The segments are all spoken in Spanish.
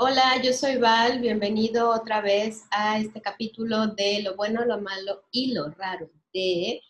Hola, yo soy Val, bienvenido otra vez a este capítulo de lo bueno, lo malo y lo raro de,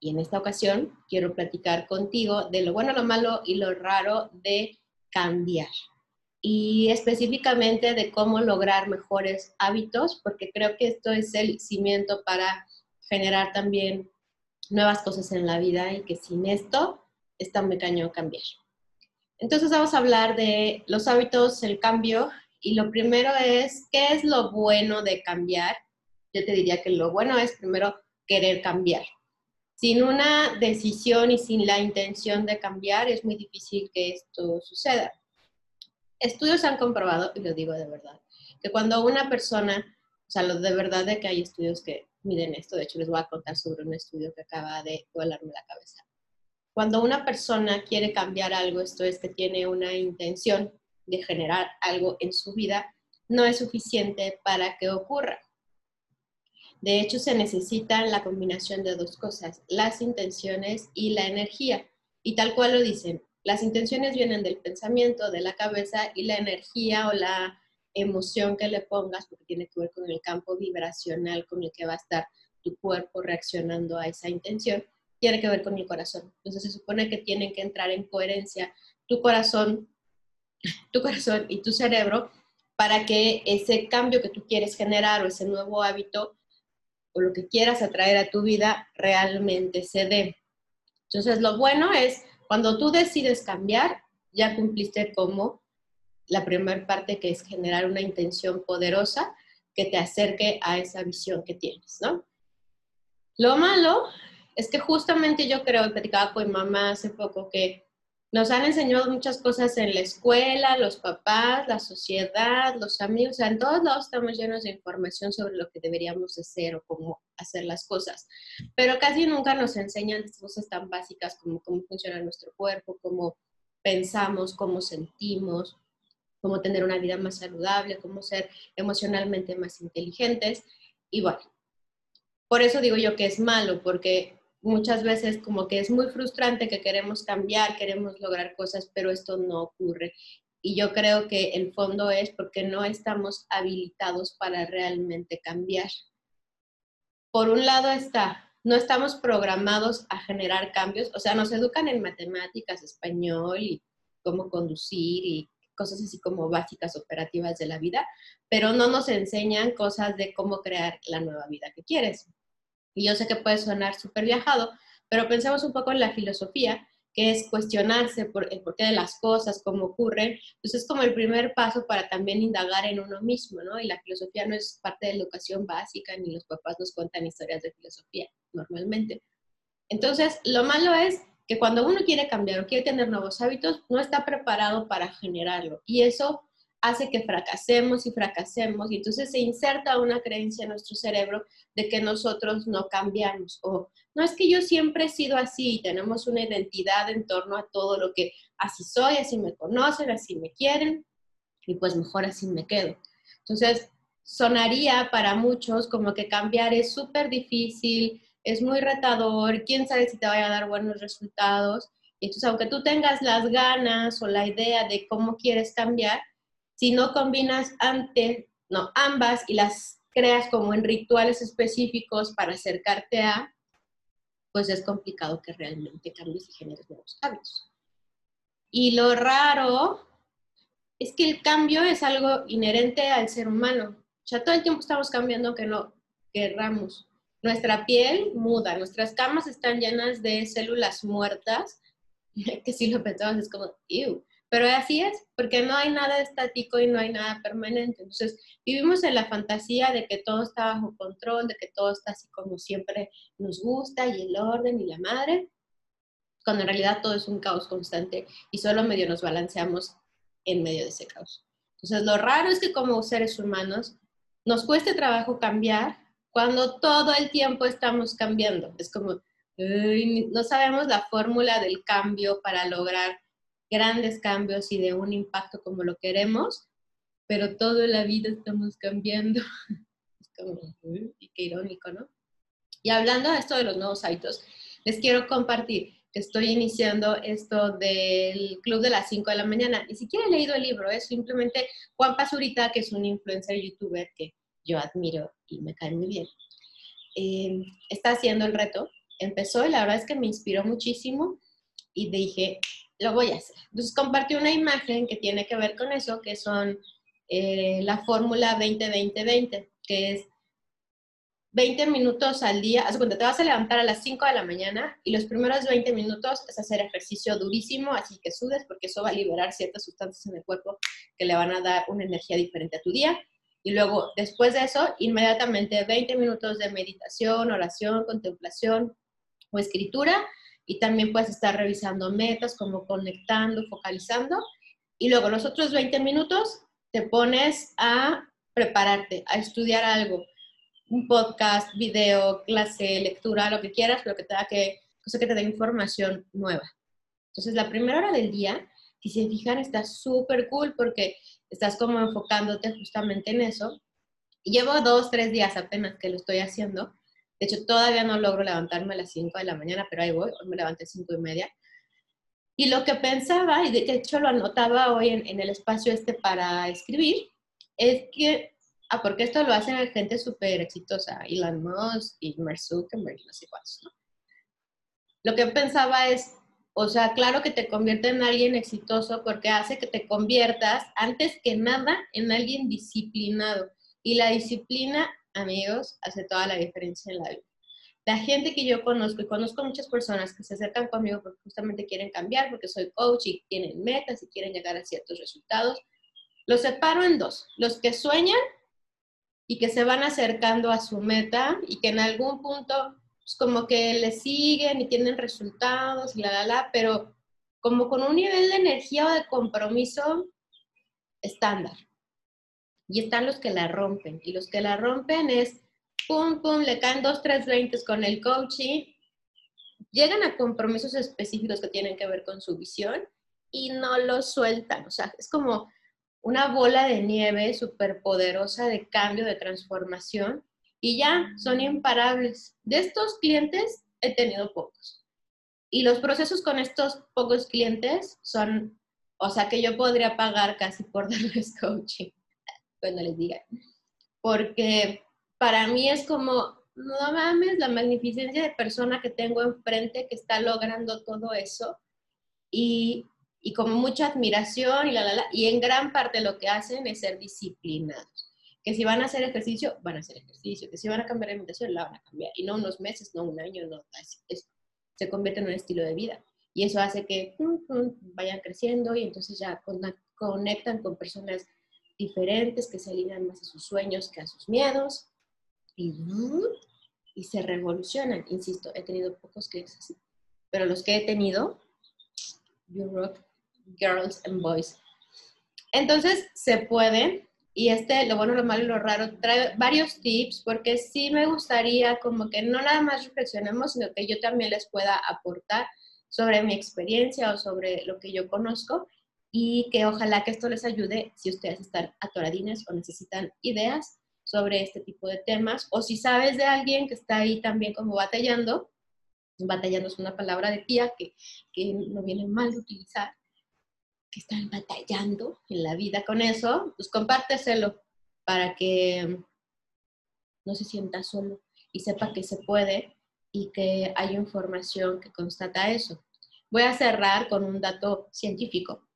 y en esta ocasión quiero platicar contigo de lo bueno, lo malo y lo raro de cambiar. Y específicamente de cómo lograr mejores hábitos, porque creo que esto es el cimiento para generar también nuevas cosas en la vida y que sin esto está muy cañón cambiar. Entonces vamos a hablar de los hábitos, el cambio, y lo primero es, ¿qué es lo bueno de cambiar? Yo te diría que lo bueno es primero querer cambiar. Sin una decisión y sin la intención de cambiar es muy difícil que esto suceda. Estudios han comprobado, y lo digo de verdad, que cuando una persona, o sea, lo de verdad de que hay estudios que miden esto, de hecho les voy a contar sobre un estudio que acaba de volarme la cabeza cuando una persona quiere cambiar algo, esto es que tiene una intención de generar algo en su vida, no es suficiente para que ocurra. De hecho, se necesita la combinación de dos cosas, las intenciones y la energía. Y tal cual lo dicen, las intenciones vienen del pensamiento, de la cabeza y la energía o la emoción que le pongas, porque tiene que ver con el campo vibracional con el que va a estar tu cuerpo reaccionando a esa intención, tiene que ver con el corazón. Entonces se supone que tienen que entrar en coherencia tu corazón, tu corazón y tu cerebro para que ese cambio que tú quieres generar o ese nuevo hábito o lo que quieras atraer a tu vida realmente se dé. Entonces lo bueno es cuando tú decides cambiar, ya cumpliste como la primera parte que es generar una intención poderosa que te acerque a esa visión que tienes, ¿no? Lo malo es que justamente yo creo, platicaba con mi mamá hace poco, que nos han enseñado muchas cosas en la escuela, los papás, la sociedad, los amigos, o en todos lados estamos llenos de información sobre lo que deberíamos hacer o cómo hacer las cosas, pero casi nunca nos enseñan cosas tan básicas como cómo funciona nuestro cuerpo, cómo pensamos, cómo sentimos, cómo tener una vida más saludable, cómo ser emocionalmente más inteligentes. Y bueno, por eso digo yo que es malo, porque muchas veces como que es muy frustrante que queremos cambiar, queremos lograr cosas, pero esto no ocurre. Y yo creo que el fondo es porque no estamos habilitados para realmente cambiar. Por un lado está, no estamos programados a generar cambios, o sea, nos educan en matemáticas, español y cómo conducir y cosas así como básicas operativas de la vida, pero no nos enseñan cosas de cómo crear la nueva vida que quieres. Y yo sé que puede sonar súper viajado, pero pensemos un poco en la filosofía, que es cuestionarse por el porqué de las cosas, cómo ocurren. Pues es como el primer paso para también indagar en uno mismo, ¿no? Y la filosofía no es parte de la educación básica, ni los papás nos cuentan historias de filosofía normalmente. Entonces, lo malo es que cuando uno quiere cambiar o quiere tener nuevos hábitos, no está preparado para generarlo. Y eso hace que fracasemos y fracasemos y entonces se inserta una creencia en nuestro cerebro de que nosotros no cambiamos o no es que yo siempre he sido así y tenemos una identidad en torno a todo lo que así soy, así me conocen, así me quieren y pues mejor así me quedo. Entonces, sonaría para muchos como que cambiar es súper difícil, es muy retador, quién sabe si te vaya a dar buenos resultados. Y entonces, aunque tú tengas las ganas o la idea de cómo quieres cambiar, si no combinas ante, no, ambas y las creas como en rituales específicos para acercarte a, pues es complicado que realmente cambies y generes nuevos hábitos. Y lo raro es que el cambio es algo inherente al ser humano. O sea, todo el tiempo estamos cambiando que no querramos. Nuestra piel muda, nuestras camas están llenas de células muertas, que si lo pensamos es como, ew. Pero así es, porque no hay nada estático y no hay nada permanente. Entonces, vivimos en la fantasía de que todo está bajo control, de que todo está así como siempre nos gusta y el orden y la madre, cuando en realidad todo es un caos constante y solo medio nos balanceamos en medio de ese caos. Entonces, lo raro es que como seres humanos nos cueste trabajo cambiar cuando todo el tiempo estamos cambiando. Es como, no sabemos la fórmula del cambio para lograr grandes cambios y de un impacto como lo queremos, pero toda la vida estamos cambiando. Es como, qué irónico, ¿no? Y hablando de esto de los nuevos hábitos, les quiero compartir que estoy iniciando esto del club de las 5 de la mañana. Ni siquiera he leído el libro, es simplemente Juan Pazurita, que es un influencer youtuber que yo admiro y me cae muy bien. Eh, está haciendo el reto, empezó y la verdad es que me inspiró muchísimo y dije, lo voy a hacer. Entonces compartí una imagen que tiene que ver con eso, que son eh, la fórmula 20-20-20, que es 20 minutos al día, haz cuenta, te vas a levantar a las 5 de la mañana y los primeros 20 minutos es hacer ejercicio durísimo, así que sudes porque eso va a liberar ciertas sustancias en el cuerpo que le van a dar una energía diferente a tu día. Y luego, después de eso, inmediatamente 20 minutos de meditación, oración, contemplación o escritura. Y también puedes estar revisando metas, como conectando, focalizando. Y luego los otros 20 minutos te pones a prepararte, a estudiar algo un podcast, video, clase, lectura, lo que quieras, pero que te da que, cosa que te dé información nueva. Entonces, la primera hora del día, si se fijan, está súper cool porque estás como enfocándote justamente en eso. Llevo dos, tres días apenas que lo estoy haciendo. De hecho, todavía no logro levantarme a las 5 de la mañana, pero ahí voy, hoy me levanté a 5 y media. Y lo que pensaba, y de hecho lo anotaba hoy en, en el espacio este para escribir, es que ah, porque esto lo hacen gente súper exitosa, Elon Musk y Mark Zuckerberg, no sé cuántos, ¿no? Lo que pensaba es, o sea, claro que te convierte en alguien exitoso porque hace que te conviertas, antes que nada, en alguien disciplinado. Y la disciplina, amigos, hace toda la diferencia en la vida. La gente que yo conozco, y conozco muchas personas que se acercan conmigo porque justamente quieren cambiar, porque soy coach y tienen metas y quieren llegar a ciertos resultados, los separo en dos. Los que sueñan y que se van acercando a su meta y que en algún punto pues, como que le siguen y tienen resultados y la, la, la, pero como con un nivel de energía o de compromiso estándar. Y están los que la rompen. Y los que la rompen es, pum, pum, le caen dos, tres veintes con el coaching, llegan a compromisos específicos que tienen que ver con su visión y no lo sueltan. O sea, es como una bola de nieve súper poderosa de cambio, de transformación, y ya son imparables. De estos clientes he tenido pocos. Y los procesos con estos pocos clientes son, o sea, que yo podría pagar casi por darles coaching, cuando les diga. Porque para mí es como, no mames, la magnificencia de persona que tengo enfrente que está logrando todo eso. Y y como mucha admiración y la, la, la, y en gran parte lo que hacen es ser disciplinados. Que si van a hacer ejercicio, van a hacer ejercicio, que si van a cambiar de alimentación, la van a cambiar. Y no unos meses, no un año, no, es, se convierte en un estilo de vida. Y eso hace que vayan creciendo y entonces ya conectan con personas diferentes que se alinean más a sus sueños que a sus miedos y, y se revolucionan. Insisto, he tenido pocos clientes así, pero los que he tenido, you Girls and Boys. Entonces, se puede, y este, lo bueno, lo malo y lo raro, trae varios tips, porque sí me gustaría como que no nada más reflexionemos, sino que yo también les pueda aportar sobre mi experiencia o sobre lo que yo conozco y que ojalá que esto les ayude si ustedes están atoradines o necesitan ideas sobre este tipo de temas o si sabes de alguien que está ahí también como batallando, batallando es una palabra de tía que, que no viene mal de utilizar, que están batallando en la vida con eso, pues compárteselo para que no se sienta solo y sepa que se puede y que hay información que constata eso. Voy a cerrar con un dato científico.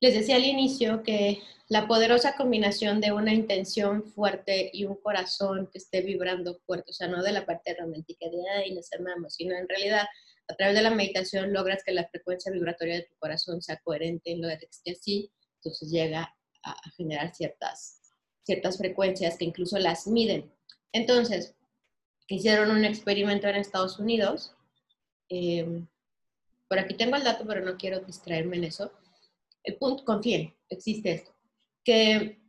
Les decía al inicio que la poderosa combinación de una intención fuerte y un corazón que esté vibrando fuerte, o sea, no de la parte romántica de, ay, nos amamos, sino en realidad a través de la meditación logras que la frecuencia vibratoria de tu corazón sea coherente en lo que esté así, entonces llega a, generar ciertas, ciertas frecuencias que incluso las miden. Entonces, hicieron un experimento en Estados Unidos. Eh, por aquí tengo el dato, pero no quiero distraerme en eso. El punto, confíen, existe esto. Que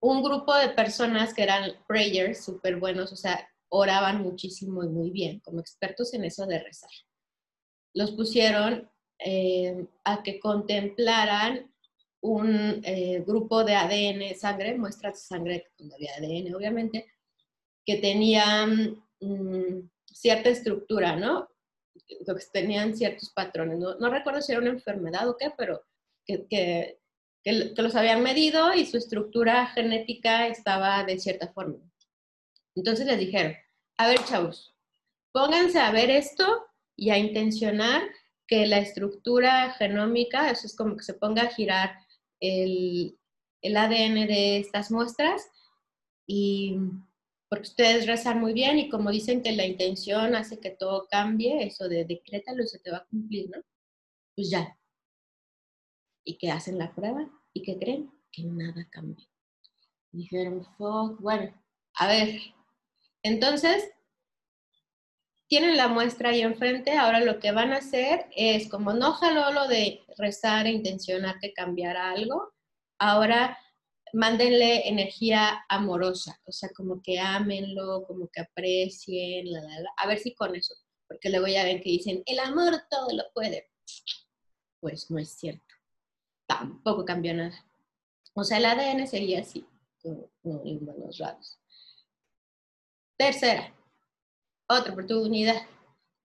un grupo de personas que eran prayers súper buenos, o sea, oraban muchísimo y muy bien, como expertos en eso de rezar los pusieron eh, a que contemplaran un eh, grupo de ADN, sangre, muestras de sangre donde había ADN, obviamente, que tenían mm, cierta estructura, ¿no? tenían ciertos patrones. No, recuerdo si era una enfermedad o qué, pero que, que, que, los habían medido y su estructura genética estaba de cierta forma. Entonces les dijeron, a ver chavos, pónganse a ver esto y a intencionar que la estructura genómica, eso es como que se ponga a girar el, el ADN de estas muestras y porque ustedes rezan muy bien y como dicen que la intención hace que todo cambie, eso de decrétalo se te va a cumplir, ¿no? Pues ya. ¿Y que hacen la prueba? ¿Y que creen? Que nada cambia. Dijeron, fuck, bueno, a ver. Entonces, tienen la muestra ahí enfrente, ahora lo que van a hacer es, como no jaló lo de rezar e intencionar que cambiara algo, ahora mándenle energía amorosa, o sea, como que ámenlo, como que aprecien, la, la, la. a ver si con eso, porque luego ya ven que dicen, el amor todo lo puede. Pues no es cierto, tampoco cambió nada. O sea, el ADN seguía así, como, en buenos raros. Tercera, otra oportunidad,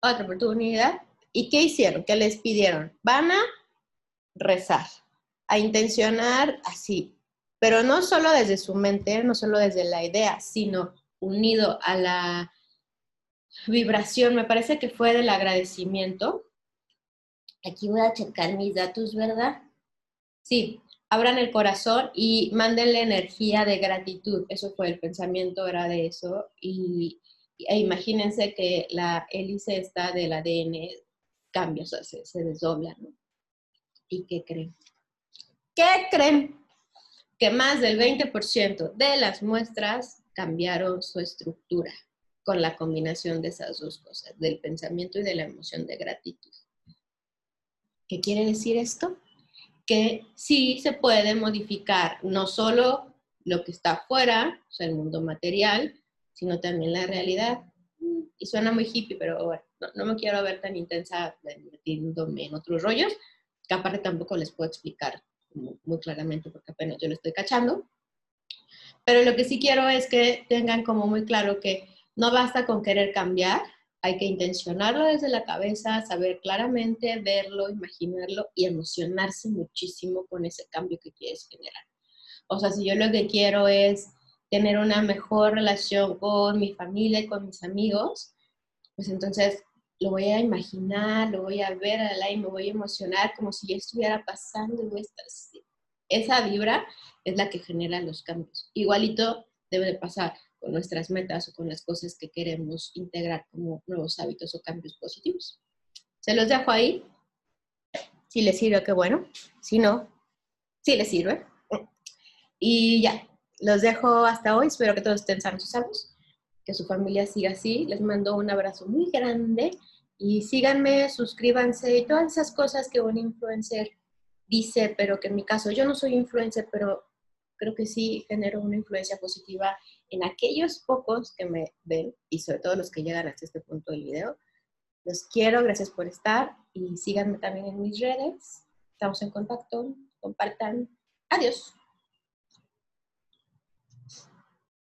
otra oportunidad. ¿Y qué hicieron? ¿Qué les pidieron? Van a rezar, a intencionar así, pero no solo desde su mente, no solo desde la idea, sino unido a la vibración, me parece que fue del agradecimiento. Aquí voy a checar mis datos, ¿verdad? Sí, abran el corazón y mándenle energía de gratitud. Eso fue el pensamiento, era de eso. Y, e imagínense que la hélice está del ADN cambia, se, se desdobla, ¿no? ¿Y qué creen? ¿Qué creen? que más del 20% de las muestras cambiaron su estructura con la combinación de esas dos cosas, del pensamiento y de la emoción de gratitud. ¿Qué quiere decir esto? Que sí se puede modificar no solo lo que está afuera, o sea, el mundo material, sino también la realidad. Y suena muy hippie, pero bueno, no, me quiero ver tan intensa metiéndome en otros rollos, que aparte tampoco les puedo explicar muy claramente porque apenas yo lo estoy cachando. Pero lo que sí quiero es que tengan como muy claro que no basta con querer cambiar, hay que intencionarlo desde la cabeza, saber claramente, verlo, imaginarlo y emocionarse muchísimo con ese cambio que quieres generar. O sea, si yo lo que quiero es tener una mejor relación con mi familia y con mis amigos, pues entonces lo voy a imaginar, lo voy a ver a y me voy a emocionar como si ya estuviera pasando y. Esa vibra es la que genera los cambios. Igualito debe de pasar con nuestras metas o con las cosas que queremos integrar como nuevos hábitos o cambios positivos. Se los dejo ahí. Si les sirve, qué bueno. Si no, si les sirve. Y ya, los dejo hasta hoy. Espero que todos estén sanos y salvos que su familia siga así. Les mando un abrazo muy grande y síganme, suscríbanse y todas esas cosas que un influencer dice, pero que en mi caso yo no soy influencer, pero creo que sí genero una influencia positiva en aquellos pocos que me ven y sobre todo los que llegan hasta este punto del video. Los quiero, gracias por estar y síganme también en mis redes. Estamos en contacto, compartan. Adiós.